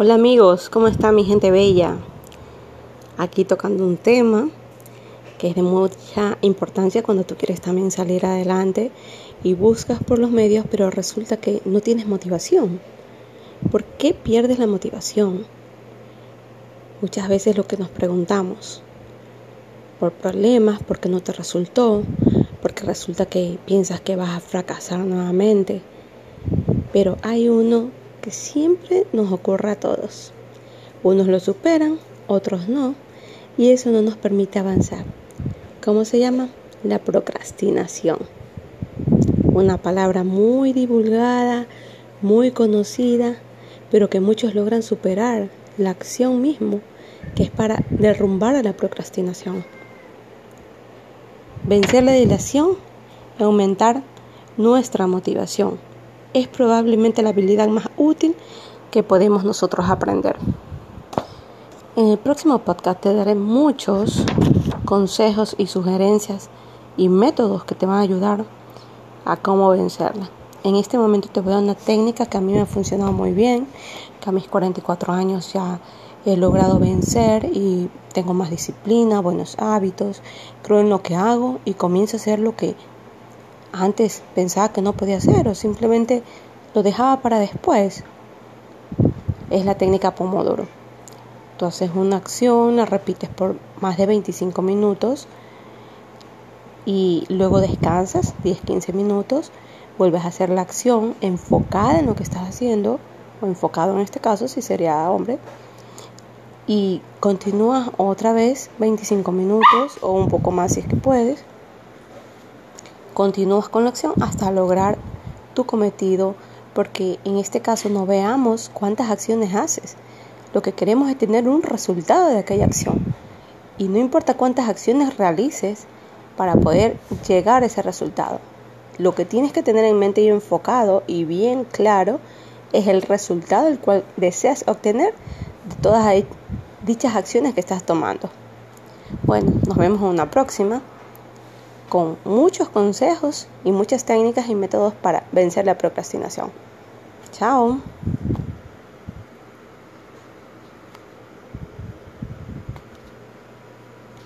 Hola amigos, ¿cómo está mi gente bella? Aquí tocando un tema que es de mucha importancia cuando tú quieres también salir adelante y buscas por los medios, pero resulta que no tienes motivación. ¿Por qué pierdes la motivación? Muchas veces lo que nos preguntamos, por problemas, porque no te resultó, porque resulta que piensas que vas a fracasar nuevamente, pero hay uno que siempre nos ocurre a todos. Unos lo superan, otros no, y eso no nos permite avanzar. ¿Cómo se llama? La procrastinación. Una palabra muy divulgada, muy conocida, pero que muchos logran superar la acción mismo, que es para derrumbar a la procrastinación. Vencer la dilación y aumentar nuestra motivación es probablemente la habilidad más útil que podemos nosotros aprender. En el próximo podcast te daré muchos consejos y sugerencias y métodos que te van a ayudar a cómo vencerla. En este momento te voy a dar una técnica que a mí me ha funcionado muy bien, que a mis 44 años ya he logrado vencer y tengo más disciplina, buenos hábitos, creo en lo que hago y comienzo a hacer lo que antes pensaba que no podía hacer o simplemente lo dejaba para después. Es la técnica Pomodoro. Tú haces una acción, la repites por más de 25 minutos y luego descansas 10-15 minutos, vuelves a hacer la acción enfocada en lo que estás haciendo, o enfocado en este caso si sería hombre, y continúas otra vez 25 minutos o un poco más si es que puedes continúas con la acción hasta lograr tu cometido, porque en este caso no veamos cuántas acciones haces. Lo que queremos es tener un resultado de aquella acción. Y no importa cuántas acciones realices para poder llegar a ese resultado. Lo que tienes que tener en mente y enfocado y bien claro es el resultado el cual deseas obtener de todas dichas acciones que estás tomando. Bueno, nos vemos en una próxima con muchos consejos y muchas técnicas y métodos para vencer la procrastinación. Chao.